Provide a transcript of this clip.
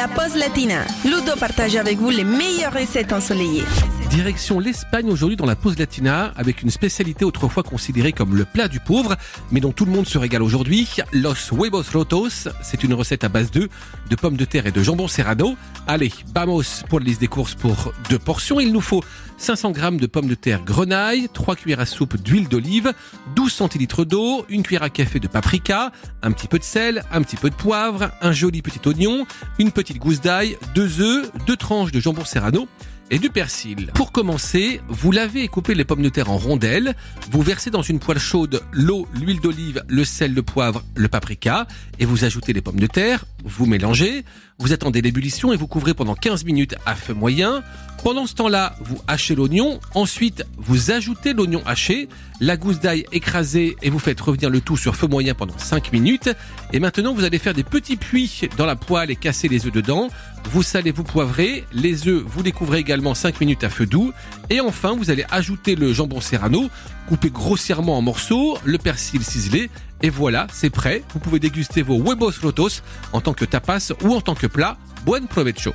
La pause latina. Ludo partage avec vous les meilleures recettes ensoleillées. Direction l'Espagne aujourd'hui dans la pause latina avec une spécialité autrefois considérée comme le plat du pauvre mais dont tout le monde se régale aujourd'hui. Los huevos rotos, c'est une recette à base d'œufs, de pommes de terre et de jambon serrano. Allez, vamos pour la liste des courses pour deux portions. Il nous faut 500 g de pommes de terre grenaille, 3 cuillères à soupe d'huile d'olive, 12 centilitres d'eau, une cuillère à café de paprika, un petit peu de sel, un petit peu de poivre, un joli petit oignon, une petite gousse d'ail, deux œufs, deux tranches de jambon serrano et du persil. Pour commencer, vous lavez et coupez les pommes de terre en rondelles, vous versez dans une poêle chaude l'eau, l'huile d'olive, le sel, le poivre, le paprika et vous ajoutez les pommes de terre, vous mélangez, vous attendez l'ébullition et vous couvrez pendant 15 minutes à feu moyen. Pendant ce temps-là, vous hachez l'oignon, ensuite vous ajoutez l'oignon haché, la gousse d'ail écrasée et vous faites revenir le tout sur feu moyen pendant 5 minutes. Et maintenant, vous allez faire des petits puits dans la poêle et casser les œufs dedans. Vous salez, vous poivrez, les œufs, vous les couvrez également 5 minutes à feu doux. Et enfin, vous allez ajouter le jambon serrano, coupé grossièrement en morceaux, le persil ciselé. Et voilà, c'est prêt. Vous pouvez déguster vos huevos rotos en tant que tapas ou en tant que plat. Buen provecho